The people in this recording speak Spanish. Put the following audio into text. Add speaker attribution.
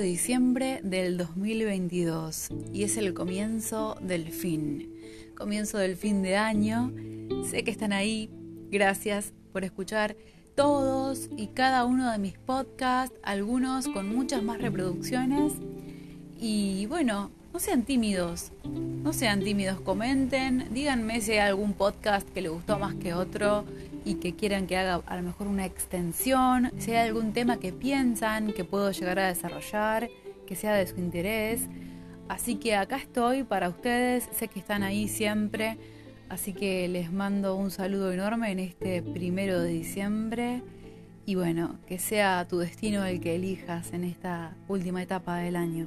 Speaker 1: diciembre del 2022 y es el comienzo del fin. Comienzo del fin de año. Sé que están ahí. Gracias por escuchar todos y cada uno de mis podcasts, algunos con muchas más reproducciones. Y bueno, no sean tímidos, no sean tímidos, comenten, díganme si hay algún podcast que le gustó más que otro y que quieran que haga a lo mejor una extensión, si hay algún tema que piensan que puedo llegar a desarrollar, que sea de su interés. Así que acá estoy para ustedes, sé que están ahí siempre, así que les mando un saludo enorme en este primero de diciembre y bueno, que sea tu destino el que elijas en esta última etapa del año.